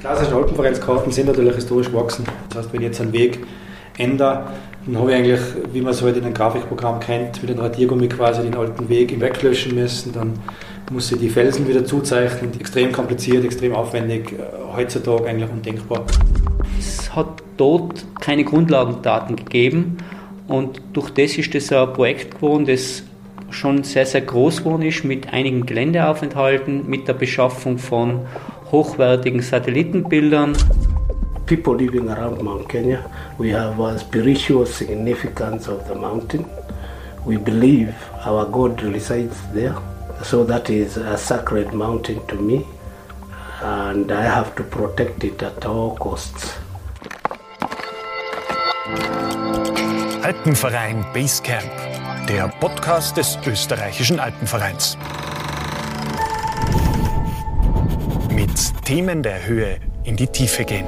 klassischen Alpenvereinskarten sind natürlich historisch gewachsen. Das heißt, wenn ich jetzt einen Weg ändere, dann habe ich eigentlich, wie man es halt in einem Grafikprogramm kennt, mit einem Radiergummi quasi den alten Weg im weglöschen müssen. Dann muss ich die Felsen wieder zuzeichnen. Extrem kompliziert, extrem aufwendig, äh, heutzutage eigentlich undenkbar. Es hat dort keine Grundlagendaten gegeben und durch das ist das ein Projekt geworden, das schon sehr, sehr groß geworden ist, mit einigen Geländeaufenthalten, mit der Beschaffung von hochwertigen Satellitenbildern. People living around Mount Kenya, we have a spiritual significance of the mountain. We believe our God resides there. So that is a sacred mountain to me and I have to protect it at all costs. Alpenverein Basecamp, der Podcast des österreichischen Alpenvereins. Themen der Höhe in die Tiefe gehen.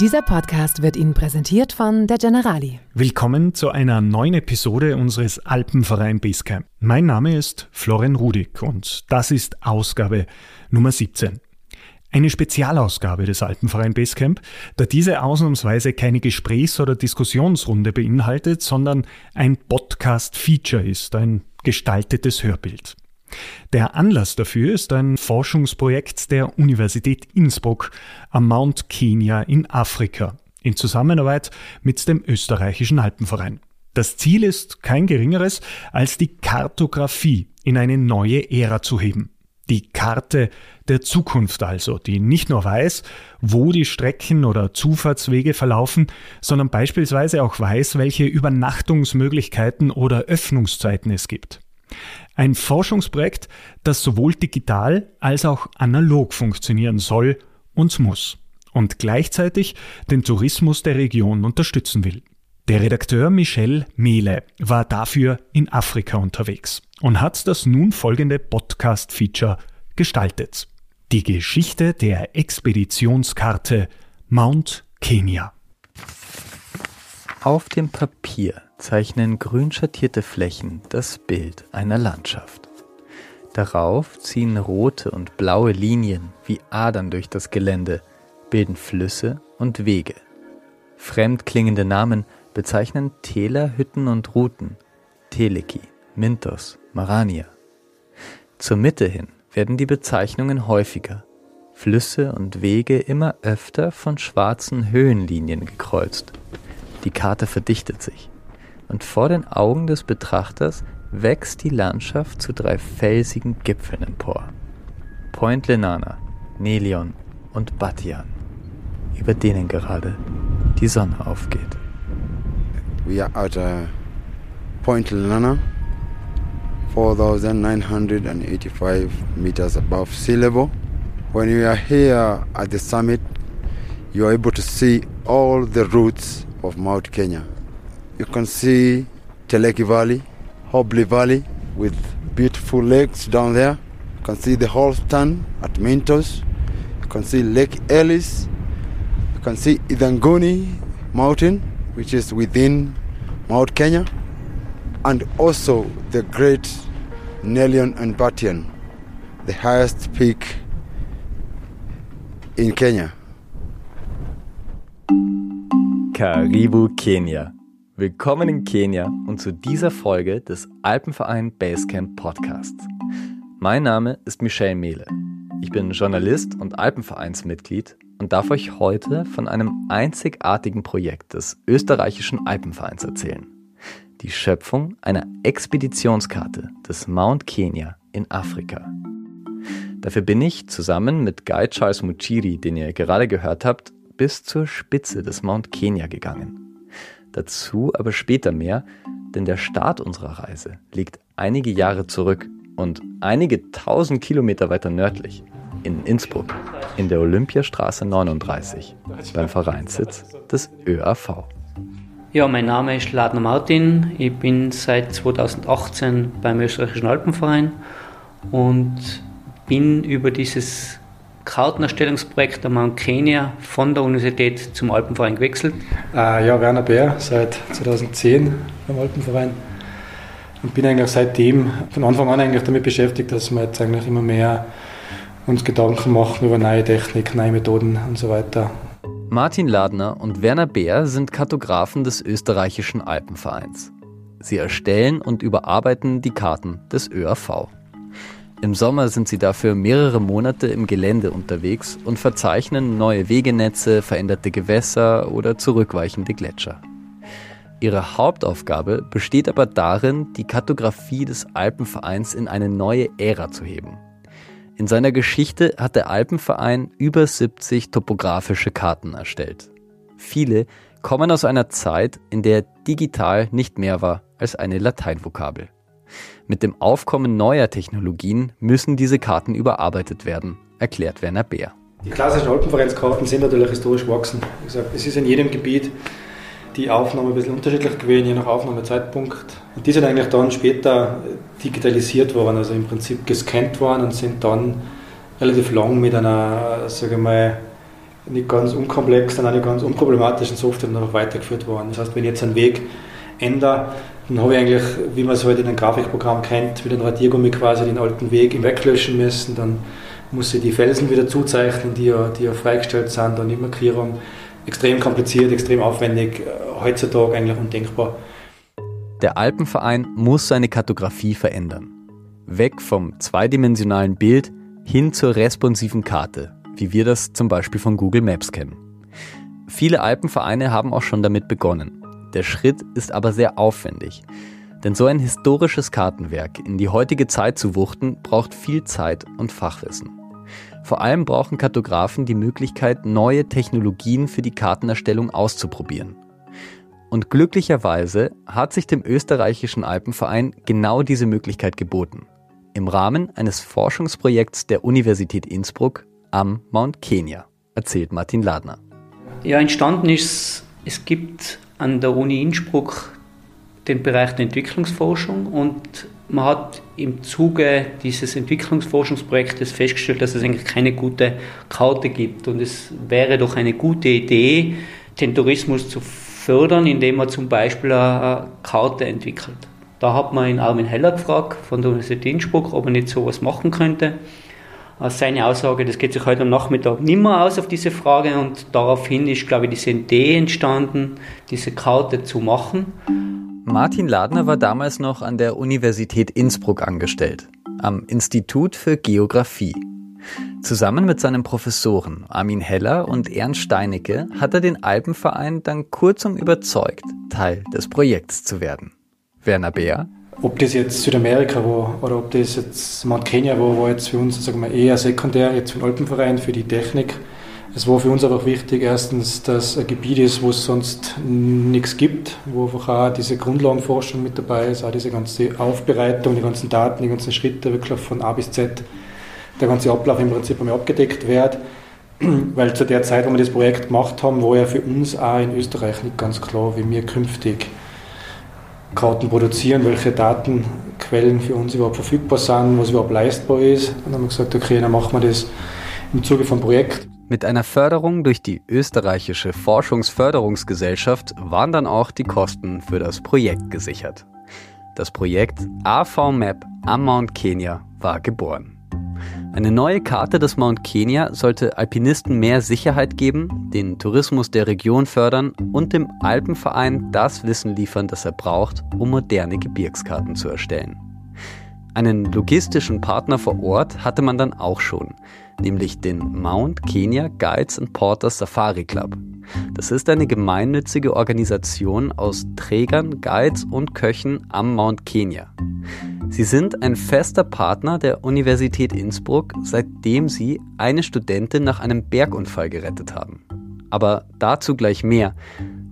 Dieser Podcast wird Ihnen präsentiert von der Generali. Willkommen zu einer neuen Episode unseres Alpenverein Basecamp. Mein Name ist Florian Rudig und das ist Ausgabe Nummer 17. Eine Spezialausgabe des Alpenverein Basecamp, da diese ausnahmsweise keine Gesprächs- oder Diskussionsrunde beinhaltet, sondern ein Podcast-Feature ist, ein gestaltetes Hörbild. Der Anlass dafür ist ein Forschungsprojekt der Universität Innsbruck am Mount Kenya in Afrika in Zusammenarbeit mit dem österreichischen Alpenverein. Das Ziel ist kein geringeres, als die Kartografie in eine neue Ära zu heben. Die Karte der Zukunft also, die nicht nur weiß, wo die Strecken oder Zufahrtswege verlaufen, sondern beispielsweise auch weiß, welche Übernachtungsmöglichkeiten oder Öffnungszeiten es gibt. Ein Forschungsprojekt, das sowohl digital als auch analog funktionieren soll und muss und gleichzeitig den Tourismus der Region unterstützen will. Der Redakteur Michel Mehle war dafür in Afrika unterwegs und hat das nun folgende Podcast-Feature gestaltet. Die Geschichte der Expeditionskarte Mount Kenya. Auf dem Papier zeichnen grün schattierte Flächen das Bild einer Landschaft. Darauf ziehen rote und blaue Linien wie Adern durch das Gelände, bilden Flüsse und Wege. Fremdklingende Namen bezeichnen Täler, Hütten und Routen, Teleki, Mintos, Marania. Zur Mitte hin werden die Bezeichnungen häufiger, Flüsse und Wege immer öfter von schwarzen Höhenlinien gekreuzt. Die Karte verdichtet sich und vor den Augen des Betrachters wächst die Landschaft zu drei felsigen Gipfeln empor. Point Lenana, Nelion und Batian, über denen gerade die Sonne aufgeht. We are at uh, Point Lenana, 4,985 meters above sea level. When you are here at the summit, you are able to see all the routes of Mount Kenya. You can see Teleki Valley, Hobley Valley with beautiful lakes down there. You can see the Holston at Mintos. You can see Lake Ellis. You can see Idangoni Mountain, which is within Mount Kenya. And also the great Nelion and Batian, the highest peak in Kenya. Karibu Kenia. Willkommen in Kenia und zu dieser Folge des Alpenverein Basecamp Podcasts. Mein Name ist Michel Mehle. Ich bin Journalist und Alpenvereinsmitglied und darf euch heute von einem einzigartigen Projekt des österreichischen Alpenvereins erzählen. Die Schöpfung einer Expeditionskarte des Mount Kenya in Afrika. Dafür bin ich zusammen mit Guy Charles Muchiri, den ihr gerade gehört habt, bis zur Spitze des Mount Kenya gegangen. Dazu aber später mehr, denn der Start unserer Reise liegt einige Jahre zurück und einige tausend Kilometer weiter nördlich, in Innsbruck, in der Olympiastraße 39, beim Vereinssitz des ÖAV. Ja, mein Name ist Ladner Martin. Ich bin seit 2018 beim österreichischen Alpenverein und bin über dieses Kartenerstellungsprojekt der Mount Kenya von der Universität zum Alpenverein gewechselt. Äh, ja, Werner Bär, seit 2010 beim Alpenverein und bin eigentlich seitdem von Anfang an eigentlich damit beschäftigt, dass wir jetzt eigentlich immer mehr uns Gedanken machen über neue Technik, neue Methoden und so weiter. Martin Ladner und Werner Beer sind Kartografen des österreichischen Alpenvereins. Sie erstellen und überarbeiten die Karten des ÖAV. Im Sommer sind sie dafür mehrere Monate im Gelände unterwegs und verzeichnen neue Wegenetze, veränderte Gewässer oder zurückweichende Gletscher. Ihre Hauptaufgabe besteht aber darin, die Kartografie des Alpenvereins in eine neue Ära zu heben. In seiner Geschichte hat der Alpenverein über 70 topografische Karten erstellt. Viele kommen aus einer Zeit, in der digital nicht mehr war als eine Lateinvokabel. Mit dem Aufkommen neuer Technologien müssen diese Karten überarbeitet werden, erklärt Werner Beer. Die klassischen Alpenvereinskarten sind natürlich historisch gewachsen. Wie gesagt, es ist in jedem Gebiet die Aufnahme ein bisschen unterschiedlich gewesen, je nach Aufnahmezeitpunkt. Und die sind eigentlich dann später digitalisiert worden, also im Prinzip gescannt worden und sind dann relativ lang mit einer, sage ich mal, nicht ganz unkomplexen, nicht ganz unproblematischen Software noch weitergeführt worden. Das heißt, wenn ich jetzt einen Weg ändere, dann habe ich eigentlich, wie man es heute halt in einem Grafikprogramm kennt, mit einem Radiergummi quasi den alten Weg weglöschen müssen. Dann muss ich die Felsen wieder zuzeichnen, die ja, die ja freigestellt sind, dann die Markierung. Extrem kompliziert, extrem aufwendig, äh, heutzutage eigentlich undenkbar. Der Alpenverein muss seine Kartografie verändern. Weg vom zweidimensionalen Bild hin zur responsiven Karte, wie wir das zum Beispiel von Google Maps kennen. Viele Alpenvereine haben auch schon damit begonnen. Der Schritt ist aber sehr aufwendig. Denn so ein historisches Kartenwerk in die heutige Zeit zu wuchten, braucht viel Zeit und Fachwissen. Vor allem brauchen Kartografen die Möglichkeit, neue Technologien für die Kartenerstellung auszuprobieren. Und glücklicherweise hat sich dem österreichischen Alpenverein genau diese Möglichkeit geboten. Im Rahmen eines Forschungsprojekts der Universität Innsbruck am Mount Kenya, erzählt Martin Ladner. Ja, entstanden ist, es gibt an der Uni Innsbruck den Bereich der Entwicklungsforschung und man hat im Zuge dieses Entwicklungsforschungsprojektes festgestellt, dass es eigentlich keine gute Karte gibt und es wäre doch eine gute Idee, den Tourismus zu fördern, indem man zum Beispiel eine Karte entwickelt. Da hat man in Armin Heller gefragt von der Universität Innsbruck, ob er nicht sowas machen könnte seine Aussage, das geht sich heute am Nachmittag nimmer aus auf diese Frage und daraufhin ist, glaube ich, diese Idee entstanden, diese Karte zu machen. Martin Ladner war damals noch an der Universität Innsbruck angestellt, am Institut für Geographie. Zusammen mit seinen Professoren Armin Heller und Ernst Steinecke hat er den Alpenverein dann kurzum überzeugt, Teil des Projekts zu werden. Werner Beer ob das jetzt Südamerika war oder ob das jetzt Mount Kenya war, war jetzt für uns sagen wir, eher sekundär, jetzt für den Alpenverein, für die Technik. Es war für uns einfach wichtig, erstens, dass ein Gebiet ist, wo es sonst nichts gibt, wo einfach auch diese Grundlagenforschung mit dabei ist, auch diese ganze Aufbereitung, die ganzen Daten, die ganzen Schritte wirklich von A bis Z, der ganze Ablauf im Prinzip einmal abgedeckt wird. Weil zu der Zeit, wo wir das Projekt gemacht haben, war ja für uns auch in Österreich nicht ganz klar, wie wir künftig Karten produzieren, welche Datenquellen für uns überhaupt verfügbar sind, was überhaupt leistbar ist. Und dann haben wir gesagt, okay, dann machen wir das im Zuge vom Projekt. Mit einer Förderung durch die österreichische Forschungsförderungsgesellschaft waren dann auch die Kosten für das Projekt gesichert. Das Projekt AV Map am Mount Kenya war geboren. Eine neue Karte des Mount Kenya sollte Alpinisten mehr Sicherheit geben, den Tourismus der Region fördern und dem Alpenverein das Wissen liefern, das er braucht, um moderne Gebirgskarten zu erstellen. Einen logistischen Partner vor Ort hatte man dann auch schon, nämlich den Mount Kenya Guides and Porters Safari Club. Das ist eine gemeinnützige Organisation aus Trägern, Guides und Köchen am Mount Kenya. Sie sind ein fester Partner der Universität Innsbruck, seitdem sie eine Studentin nach einem Bergunfall gerettet haben. Aber dazu gleich mehr,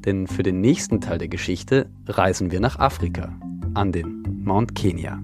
denn für den nächsten Teil der Geschichte reisen wir nach Afrika, an den Mount Kenya.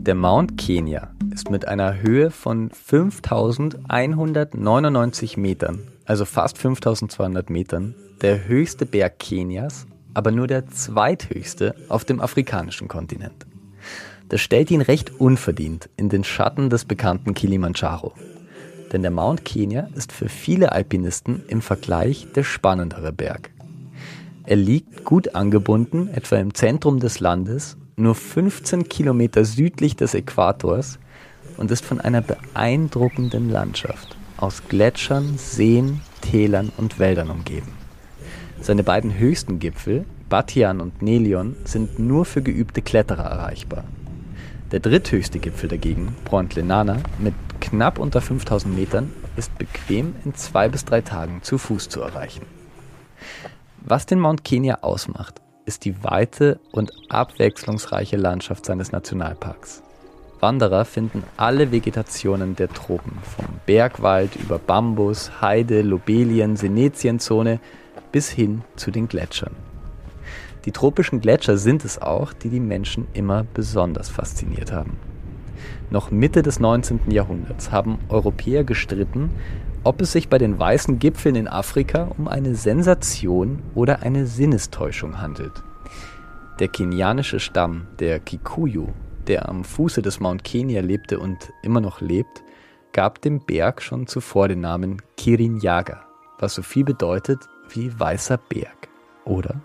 Der Mount Kenya ist mit einer Höhe von 5199 Metern, also fast 5200 Metern, der höchste Berg Kenias, aber nur der zweithöchste auf dem afrikanischen Kontinent. Das stellt ihn recht unverdient in den Schatten des bekannten Kilimanjaro. Denn der Mount Kenya ist für viele Alpinisten im Vergleich der spannendere Berg. Er liegt gut angebunden, etwa im Zentrum des Landes, nur 15 Kilometer südlich des Äquators und ist von einer beeindruckenden Landschaft aus Gletschern, Seen, Tälern und Wäldern umgeben. Seine beiden höchsten Gipfel, Batian und Nelion, sind nur für geübte Kletterer erreichbar. Der dritthöchste Gipfel dagegen, Point Lenana, mit knapp unter 5000 Metern, ist bequem in zwei bis drei Tagen zu Fuß zu erreichen. Was den Mount Kenya ausmacht, ist die weite und abwechslungsreiche Landschaft seines Nationalparks. Wanderer finden alle Vegetationen der Tropen, vom Bergwald über Bambus, Heide, Lobelien, Senezienzone bis hin zu den Gletschern. Die tropischen Gletscher sind es auch, die die Menschen immer besonders fasziniert haben. Noch Mitte des 19. Jahrhunderts haben Europäer gestritten, ob es sich bei den weißen Gipfeln in Afrika um eine Sensation oder eine Sinnestäuschung handelt. Der kenianische Stamm der Kikuyu, der am Fuße des Mount Kenya lebte und immer noch lebt, gab dem Berg schon zuvor den Namen Kirinyaga, was so viel bedeutet wie weißer Berg oder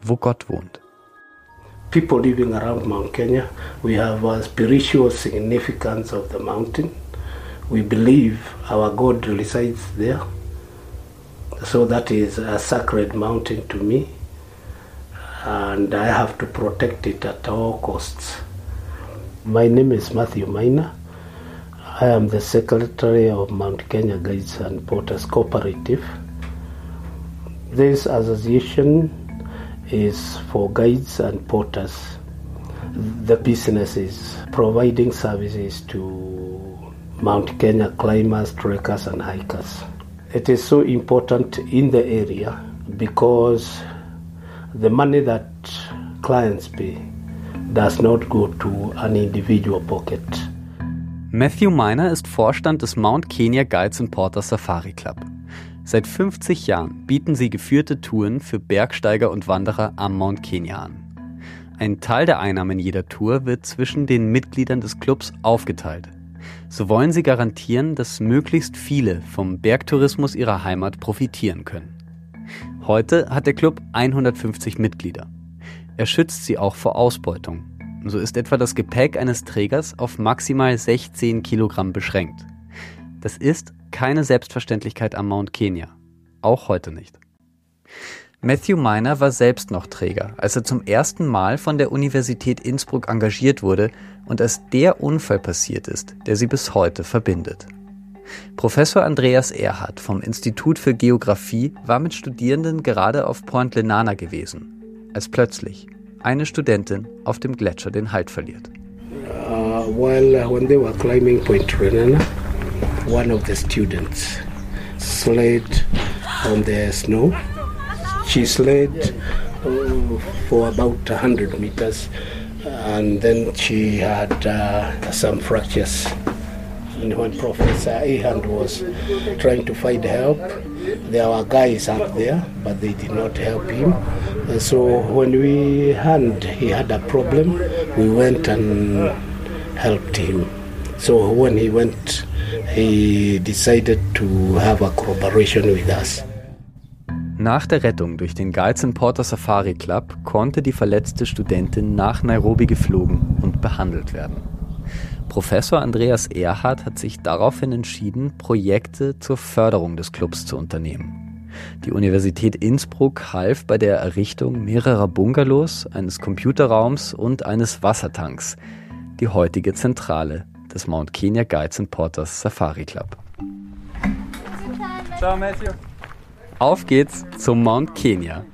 wo Gott wohnt. People living around Mount Kenya, we have a spiritual significance of the mountain. We believe our God resides there. So that is a sacred mountain to me, and I have to protect it at all costs. My name is Matthew Maina. I am the secretary of Mount Kenya Guides and Porters Cooperative. This association is for guides and porters. The business is providing services to Mount Kenya climbers, trekkers, and hikers. It is so important in the area because the money that clients pay does not go to an individual pocket. Matthew Miner ist Vorstand des Mount Kenya Guides and Porter Safari Club. Seit 50 Jahren bieten sie geführte Touren für Bergsteiger und Wanderer am Mount Kenya an. Ein Teil der Einnahmen jeder Tour wird zwischen den Mitgliedern des Clubs aufgeteilt. So wollen sie garantieren, dass möglichst viele vom Bergtourismus ihrer Heimat profitieren können. Heute hat der Club 150 Mitglieder. Er schützt sie auch vor Ausbeutung. So ist etwa das Gepäck eines Trägers auf maximal 16 Kilogramm beschränkt. Das ist keine Selbstverständlichkeit am Mount Kenya. Auch heute nicht. Matthew Miner war selbst noch Träger, als er zum ersten Mal von der Universität Innsbruck engagiert wurde und als der Unfall passiert ist, der sie bis heute verbindet. Professor Andreas Erhardt vom Institut für Geographie war mit Studierenden gerade auf Point Lenana gewesen, als plötzlich eine Studentin auf dem Gletscher den Halt verliert. Uh, well, uh, when they were climbing Point Lenana, one of the students slid on the snow she slid for about 100 meters and then she had uh, some fractures. And when Professor Ahand was trying to find help, there were guys up there, but they did not help him. And so when we heard he had a problem, we went and helped him. So when he went, he decided to have a collaboration with us. Nach der Rettung durch den Guides Porter Safari Club konnte die verletzte Studentin nach Nairobi geflogen und behandelt werden. Professor Andreas Erhardt hat sich daraufhin entschieden, Projekte zur Förderung des Clubs zu unternehmen. Die Universität Innsbruck half bei der Errichtung mehrerer Bungalows, eines Computerraums und eines Wassertanks, die heutige Zentrale des Mount Kenya Guides Porters Safari Club. Ciao, Matthew. Auf geht's zum Mount Kenya.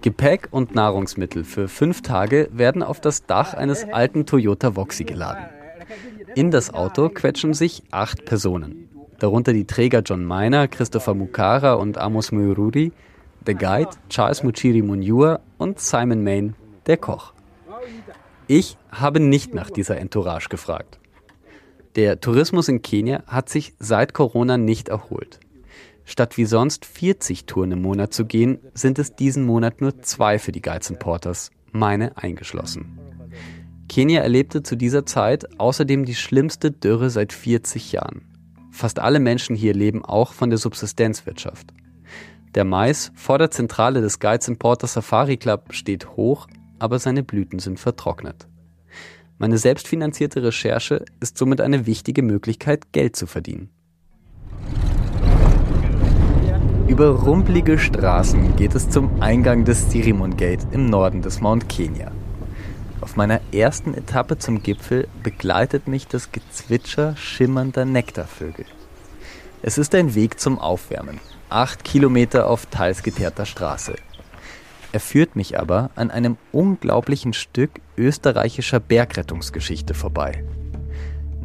Gepäck und Nahrungsmittel für fünf Tage werden auf das Dach eines alten Toyota Voxy geladen. In das Auto quetschen sich acht Personen. Darunter die Träger John Miner, Christopher Mukara und Amos Muiruri, der Guide Charles Muchiri Munyua und Simon Main, der Koch. Ich habe nicht nach dieser Entourage gefragt. Der Tourismus in Kenia hat sich seit Corona nicht erholt. Statt wie sonst 40 Touren im Monat zu gehen, sind es diesen Monat nur zwei für die Guides Porters, meine eingeschlossen. Kenia erlebte zu dieser Zeit außerdem die schlimmste Dürre seit 40 Jahren. Fast alle Menschen hier leben auch von der Subsistenzwirtschaft. Der Mais vor der Zentrale des Guides Porter Safari Club steht hoch, aber seine Blüten sind vertrocknet. Meine selbstfinanzierte Recherche ist somit eine wichtige Möglichkeit, Geld zu verdienen. Über rumpelige Straßen geht es zum Eingang des Sirimon Gate im Norden des Mount Kenya. Auf meiner ersten Etappe zum Gipfel begleitet mich das Gezwitscher schimmernder Nektarvögel. Es ist ein Weg zum Aufwärmen, acht Kilometer auf teils geteerter Straße. Er führt mich aber an einem unglaublichen Stück österreichischer Bergrettungsgeschichte vorbei.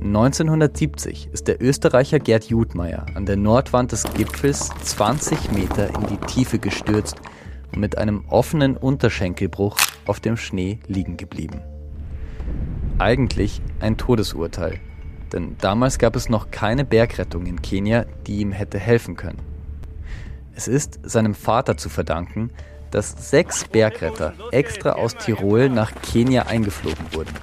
1970 ist der Österreicher Gerd Judmeier an der Nordwand des Gipfels 20 Meter in die Tiefe gestürzt und mit einem offenen Unterschenkelbruch auf dem Schnee liegen geblieben. Eigentlich ein Todesurteil, denn damals gab es noch keine Bergrettung in Kenia, die ihm hätte helfen können. Es ist seinem Vater zu verdanken, dass sechs Bergretter extra aus Tirol nach Kenia eingeflogen wurden.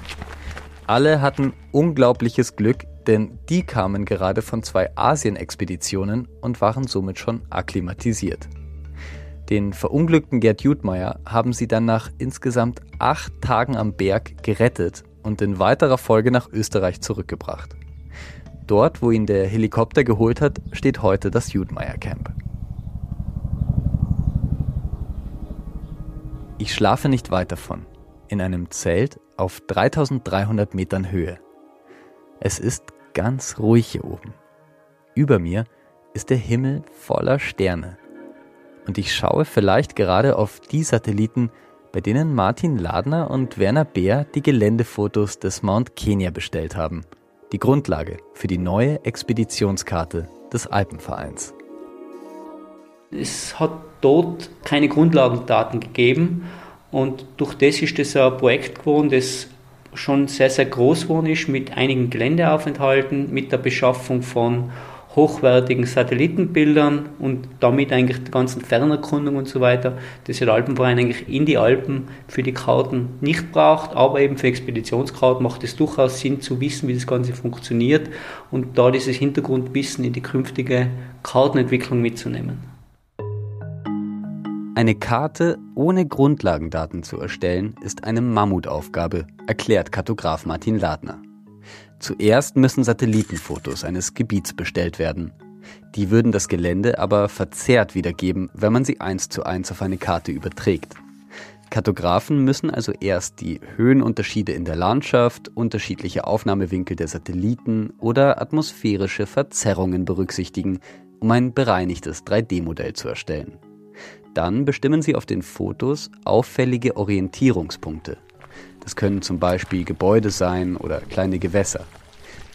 Alle hatten unglaubliches Glück, denn die kamen gerade von zwei Asien-Expeditionen und waren somit schon akklimatisiert. Den verunglückten Gerd Jutmeier haben sie dann nach insgesamt acht Tagen am Berg gerettet und in weiterer Folge nach Österreich zurückgebracht. Dort, wo ihn der Helikopter geholt hat, steht heute das Jutmeier Camp. Ich schlafe nicht weit davon, in einem Zelt auf 3300 Metern Höhe. Es ist ganz ruhig hier oben. Über mir ist der Himmel voller Sterne. Und ich schaue vielleicht gerade auf die Satelliten, bei denen Martin Ladner und Werner Beer die Geländefotos des Mount Kenya bestellt haben. Die Grundlage für die neue Expeditionskarte des Alpenvereins. Es hat dort keine Grundlagendaten gegeben und durch das ist das ein Projekt geworden, das schon sehr, sehr groß geworden ist, mit einigen Geländeaufenthalten, mit der Beschaffung von hochwertigen Satellitenbildern und damit eigentlich die ganzen Fernerkundung und so weiter, das der Alpenverein eigentlich in die Alpen für die Karten nicht braucht, aber eben für Expeditionskarten macht es durchaus Sinn zu wissen, wie das Ganze funktioniert und da dieses Hintergrundwissen in die künftige Kartenentwicklung mitzunehmen. Eine Karte ohne Grundlagendaten zu erstellen, ist eine Mammutaufgabe, erklärt Kartograf Martin Ladner. Zuerst müssen Satellitenfotos eines Gebiets bestellt werden. Die würden das Gelände aber verzerrt wiedergeben, wenn man sie eins zu eins auf eine Karte überträgt. Kartografen müssen also erst die Höhenunterschiede in der Landschaft, unterschiedliche Aufnahmewinkel der Satelliten oder atmosphärische Verzerrungen berücksichtigen, um ein bereinigtes 3D-Modell zu erstellen. Dann bestimmen Sie auf den Fotos auffällige Orientierungspunkte. Das können zum Beispiel Gebäude sein oder kleine Gewässer.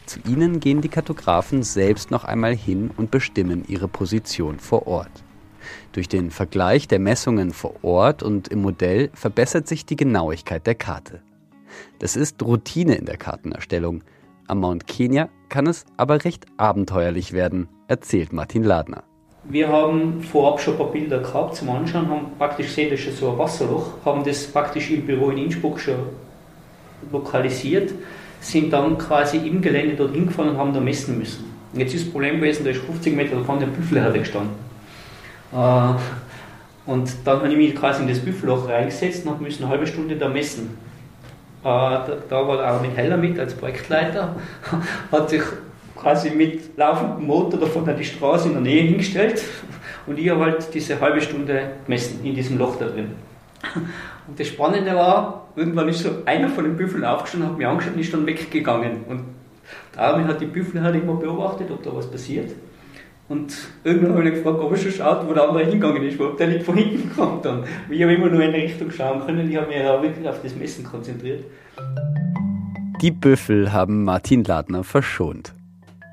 Zu ihnen gehen die Kartografen selbst noch einmal hin und bestimmen ihre Position vor Ort. Durch den Vergleich der Messungen vor Ort und im Modell verbessert sich die Genauigkeit der Karte. Das ist Routine in der Kartenerstellung. Am Mount Kenya kann es aber recht abenteuerlich werden, erzählt Martin Ladner. Wir haben vorab schon ein paar Bilder gehabt zum Anschauen, haben praktisch gesehen, das ist so ein Wasserloch, haben das praktisch im Büro in Innsbruck schon lokalisiert, sind dann quasi im Gelände dort hingefahren und haben da messen müssen. Und jetzt ist das Problem gewesen, da ist 50 Meter davon der Büffelherde gestanden. Äh, und dann habe ich mich quasi in das Büffelloch reingesetzt und habe müssen eine halbe Stunde da messen. Äh, da, war auch mit Heller mit als Projektleiter, hat sich quasi mit laufendem Motor davon an die Straße in der Nähe hingestellt und ich habe halt diese halbe Stunde gemessen in diesem Loch da drin. Und das Spannende war, irgendwann ist so einer von den Büffeln aufgestanden, hat mich angeschaut und ist dann weggegangen. Und Armin hat die Büffel halt immer beobachtet, ob da was passiert. Und irgendwann habe ich gefragt, ob er schon schaut, wo der andere hingegangen ist, ob der nicht von hinten kommt. Und ich habe immer nur in eine Richtung schauen können, ich habe mich ja wirklich auf das Messen konzentriert. Die Büffel haben Martin Ladner verschont.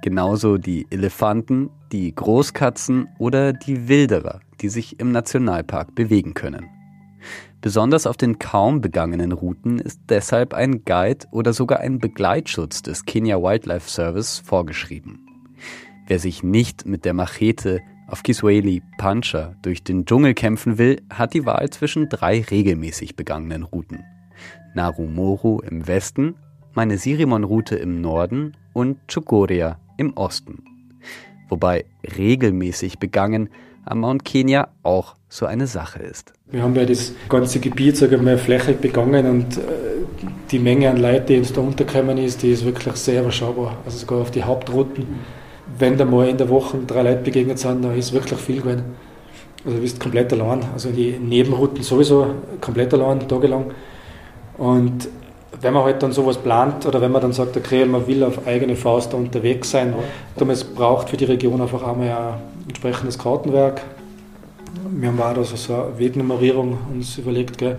Genauso die Elefanten, die Großkatzen oder die Wilderer, die sich im Nationalpark bewegen können. Besonders auf den kaum begangenen Routen ist deshalb ein Guide oder sogar ein Begleitschutz des Kenya Wildlife Service vorgeschrieben. Wer sich nicht mit der Machete auf Kiswahili Pancha durch den Dschungel kämpfen will, hat die Wahl zwischen drei regelmäßig begangenen Routen. Narumoro im Westen, meine Sirimon-Route im Norden und Chogoria im Osten. Wobei regelmäßig begangen am Mount Kenya auch so eine Sache ist. Wir haben ja das ganze Gebiet, sagen wir, flächig begangen und äh, die Menge an Leuten, die uns da untergekommen ist, die ist wirklich sehr überschaubar. Also sogar auf die Hauptrouten, wenn da mal in der Woche drei Leute begegnet sind, da ist wirklich viel gewesen. Also du bist komplett allein. Also die Nebenrouten sowieso komplett allein, tagelang. Und wenn man halt dann sowas plant oder wenn man dann sagt, okay, man will auf eigene Faust da unterwegs sein, dann es braucht für die Region einfach einmal ein entsprechendes Kartenwerk. Wir haben auch da so eine Wegnummerierung uns überlegt. Gell.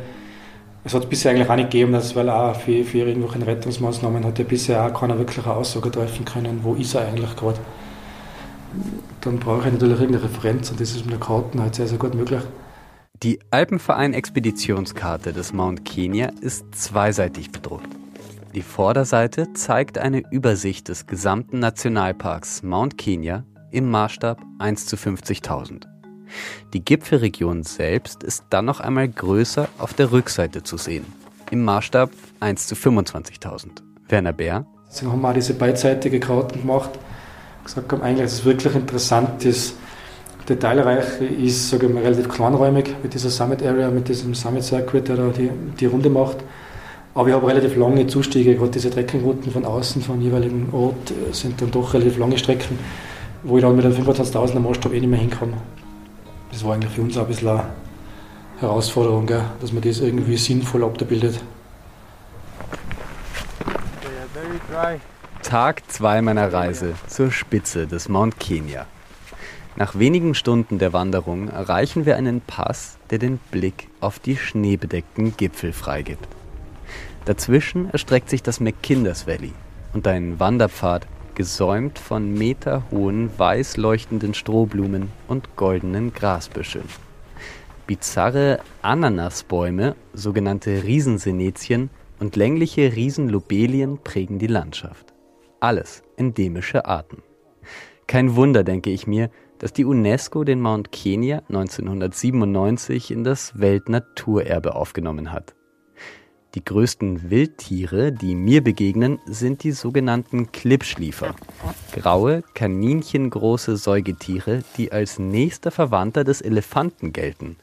Es hat es bisher eigentlich auch nicht gegeben, dass, weil auch für, für irgendwelche Rettungsmaßnahmen hat ja bisher auch keiner wirklich eine Aussage treffen können, wo ist er eigentlich gerade. Dann brauche ich natürlich irgendeine Referenz und das ist mit der Karten halt sehr, sehr gut möglich. Die Alpenverein-Expeditionskarte des Mount Kenya ist zweiseitig bedruckt. Die Vorderseite zeigt eine Übersicht des gesamten Nationalparks Mount Kenya im Maßstab 1 zu 50.000. Die Gipfelregion selbst ist dann noch einmal größer auf der Rückseite zu sehen, im Maßstab 1 zu 25.000. Werner Bär. Deswegen haben wir auch diese beidseitige Karten gemacht. Gesagt haben, eigentlich ist es wirklich interessant, ist, detailreich ist, sage ich mal, relativ kleinräumig mit dieser Summit Area, mit diesem Summit Circuit, der da die, die Runde macht. Aber ich habe relativ lange Zustiege, gerade diese Trekkingrouten von außen, vom jeweiligen Ort, äh, sind dann doch relativ lange Strecken, wo ich dann mit einem 25.000er Maßstab eh nicht mehr hinkomme. Das war eigentlich für uns auch ein bisschen eine Herausforderung, gell? dass man das irgendwie sinnvoll abbildet. Tag 2 meiner Reise zur Spitze des Mount Kenya. Nach wenigen Stunden der Wanderung erreichen wir einen Pass, der den Blick auf die schneebedeckten Gipfel freigibt. Dazwischen erstreckt sich das McKinders Valley und ein Wanderpfad, gesäumt von meterhohen, weiß leuchtenden Strohblumen und goldenen Grasbüscheln. Bizarre Ananasbäume, sogenannte Riesensenetien und längliche Riesenlobelien prägen die Landschaft. Alles endemische Arten. Kein Wunder, denke ich mir, dass die UNESCO den Mount Kenya 1997 in das Weltnaturerbe aufgenommen hat. Die größten Wildtiere, die mir begegnen, sind die sogenannten Klippschliefer. Graue, kaninchengroße Säugetiere, die als nächster Verwandter des Elefanten gelten.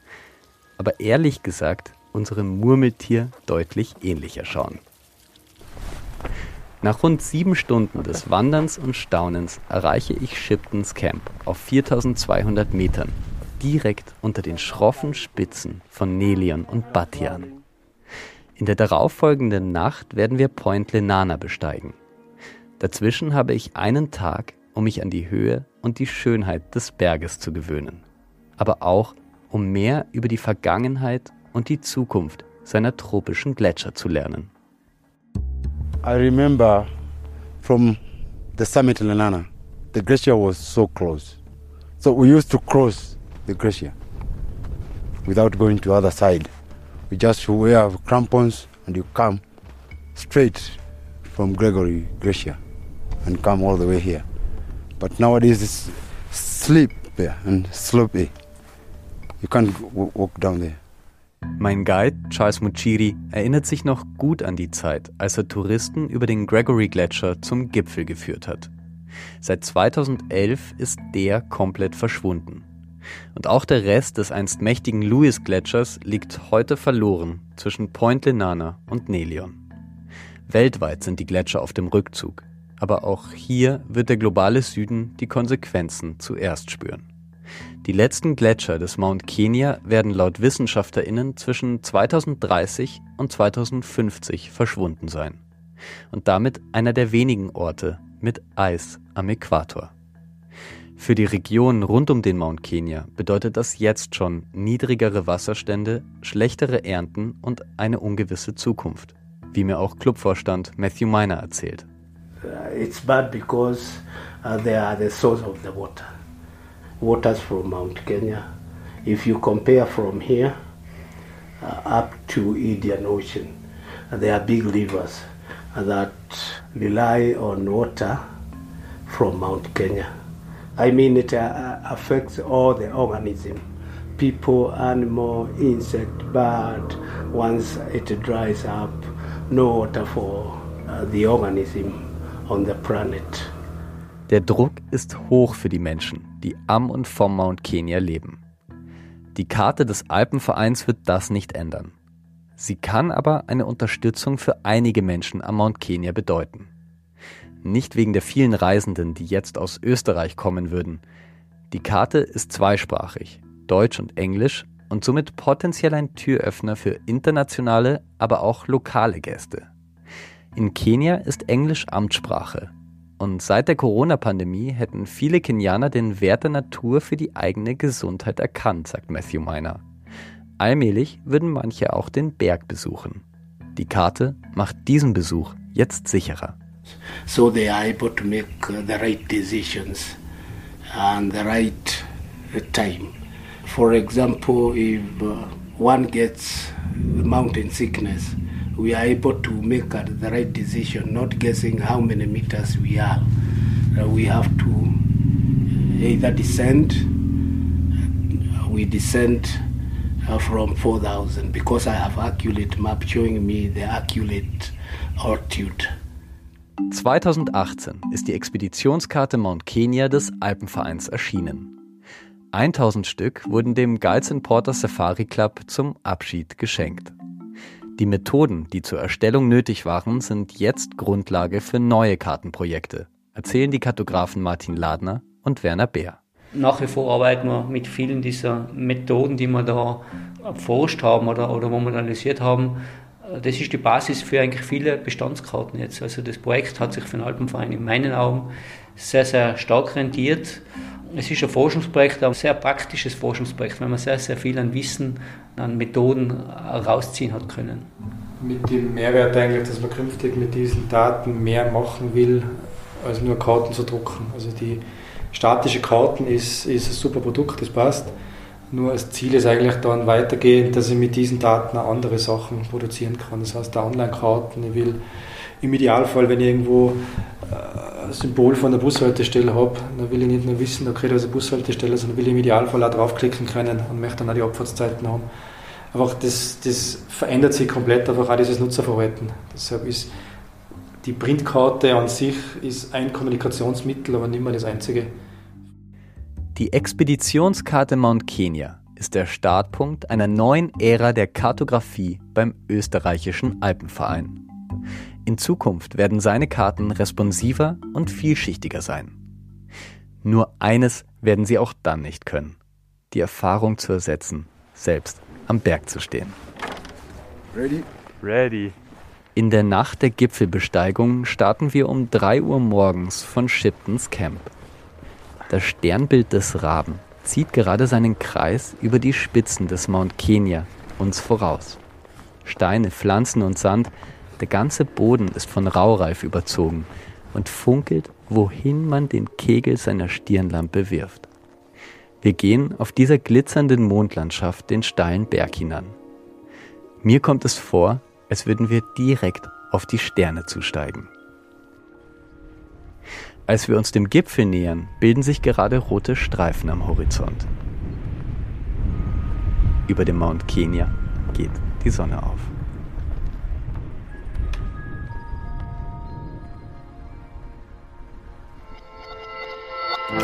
Aber ehrlich gesagt, unserem Murmeltier deutlich ähnlicher schauen. Nach rund sieben Stunden des Wanderns und Staunens erreiche ich Shiptons Camp auf 4200 Metern, direkt unter den schroffen Spitzen von Nelion und Batian. In der darauffolgenden Nacht werden wir Point Lenana besteigen. Dazwischen habe ich einen Tag, um mich an die Höhe und die Schönheit des Berges zu gewöhnen, aber auch um mehr über die Vergangenheit und die Zukunft seiner tropischen Gletscher zu lernen. I remember from the summit in Lenana, the glacier was so close. So we used to cross the glacier without going to the other side. We just wear crampons and you come straight from Gregory Glacier and come all the way here. But nowadays it's slip there and slopey. You can't walk down there. Mein Guide Charles Muchiri erinnert sich noch gut an die Zeit, als er Touristen über den Gregory Gletscher zum Gipfel geführt hat. Seit 2011 ist der komplett verschwunden. Und auch der Rest des einst mächtigen Lewis Gletschers liegt heute verloren zwischen Point Lenana und Nelion. Weltweit sind die Gletscher auf dem Rückzug, aber auch hier wird der globale Süden die Konsequenzen zuerst spüren. Die letzten Gletscher des Mount Kenya werden laut WissenschaftlerInnen zwischen 2030 und 2050 verschwunden sein. Und damit einer der wenigen Orte mit Eis am Äquator. Für die Region rund um den Mount Kenya bedeutet das jetzt schon niedrigere Wasserstände, schlechtere Ernten und eine ungewisse Zukunft, wie mir auch Clubvorstand Matthew Miner erzählt. Uh, it's bad because uh, they are the source of the water. Waters from Mount Kenya. If you compare from here, uh, up to Indian Ocean. They are big rivers that rely on water from Mount Kenya. I mean, it uh, affects all the organism, people, animal, insect, bird. Once it dries up, no water for uh, the organism on the planet. Der Druck ist hoch für die Menschen, die am und vom Mount Kenya leben. Die Karte des Alpenvereins wird das nicht ändern. Sie kann aber eine Unterstützung für einige Menschen am Mount Kenya bedeuten. Nicht wegen der vielen Reisenden, die jetzt aus Österreich kommen würden. Die Karte ist zweisprachig, Deutsch und Englisch und somit potenziell ein Türöffner für internationale, aber auch lokale Gäste. In Kenia ist Englisch Amtssprache. Und seit der Corona-Pandemie hätten viele Kenianer den Wert der Natur für die eigene Gesundheit erkannt, sagt Matthew Miner. Allmählich würden manche auch den Berg besuchen. Die Karte macht diesen Besuch jetzt sicherer. So they are able to make uh, the right decisions and the right time. For example, if uh, one gets mountain sickness, we are able to make uh, the right decision, not guessing how many meters we are. Uh, we have to either descend, we descend uh, from 4,000 because I have accurate map showing me the accurate altitude. 2018 ist die Expeditionskarte Mount Kenya des Alpenvereins erschienen. 1000 Stück wurden dem Guides and Porters Safari Club zum Abschied geschenkt. Die Methoden, die zur Erstellung nötig waren, sind jetzt Grundlage für neue Kartenprojekte, erzählen die Kartografen Martin Ladner und Werner Beer. Nach wie vor arbeiten wir mit vielen dieser Methoden, die wir da erforscht haben oder, oder wo wir analysiert haben. Das ist die Basis für eigentlich viele Bestandskarten jetzt. Also das Projekt hat sich für den Alpenverein in meinen Augen sehr, sehr stark rentiert. Es ist ein Forschungsprojekt, ein sehr praktisches Forschungsprojekt, weil man sehr, sehr viel an Wissen, an Methoden rausziehen hat können. Mit dem Mehrwert eigentlich, dass man künftig mit diesen Daten mehr machen will, als nur Karten zu drucken. Also die statische Karten ist, ist ein super Produkt, das passt. Nur das Ziel ist eigentlich dann weitergehend, dass ich mit diesen Daten auch andere Sachen produzieren kann. Das heißt, Online-Karten, ich will im Idealfall, wenn ich irgendwo äh, Symbol von der Bushaltestelle habe, dann will ich nicht nur wissen, okay, da ist eine Bushaltestelle, sondern will ich im Idealfall auch draufklicken können und möchte dann auch die Abfahrtszeiten haben. Einfach das, das verändert sich komplett, einfach auch dieses Nutzerverhalten. Deshalb ist die Printkarte an sich ist ein Kommunikationsmittel, aber nicht mehr das einzige. Die Expeditionskarte Mount Kenya ist der Startpunkt einer neuen Ära der Kartografie beim österreichischen Alpenverein. In Zukunft werden seine Karten responsiver und vielschichtiger sein. Nur eines werden sie auch dann nicht können. Die Erfahrung zu ersetzen, selbst am Berg zu stehen. Ready? Ready. In der Nacht der Gipfelbesteigung starten wir um 3 Uhr morgens von Shiptons Camp. Das Sternbild des Raben zieht gerade seinen Kreis über die Spitzen des Mount Kenya uns voraus. Steine, Pflanzen und Sand, der ganze Boden ist von Raureif überzogen und funkelt, wohin man den Kegel seiner Stirnlampe wirft. Wir gehen auf dieser glitzernden Mondlandschaft den steilen Berg hinan. Mir kommt es vor, als würden wir direkt auf die Sterne zusteigen. Als wir uns dem Gipfel nähern, bilden sich gerade rote Streifen am Horizont. Über dem Mount Kenya geht die Sonne auf. Der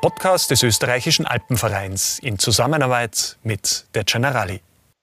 Podcast des österreichischen Alpenvereins in Zusammenarbeit mit der Generali.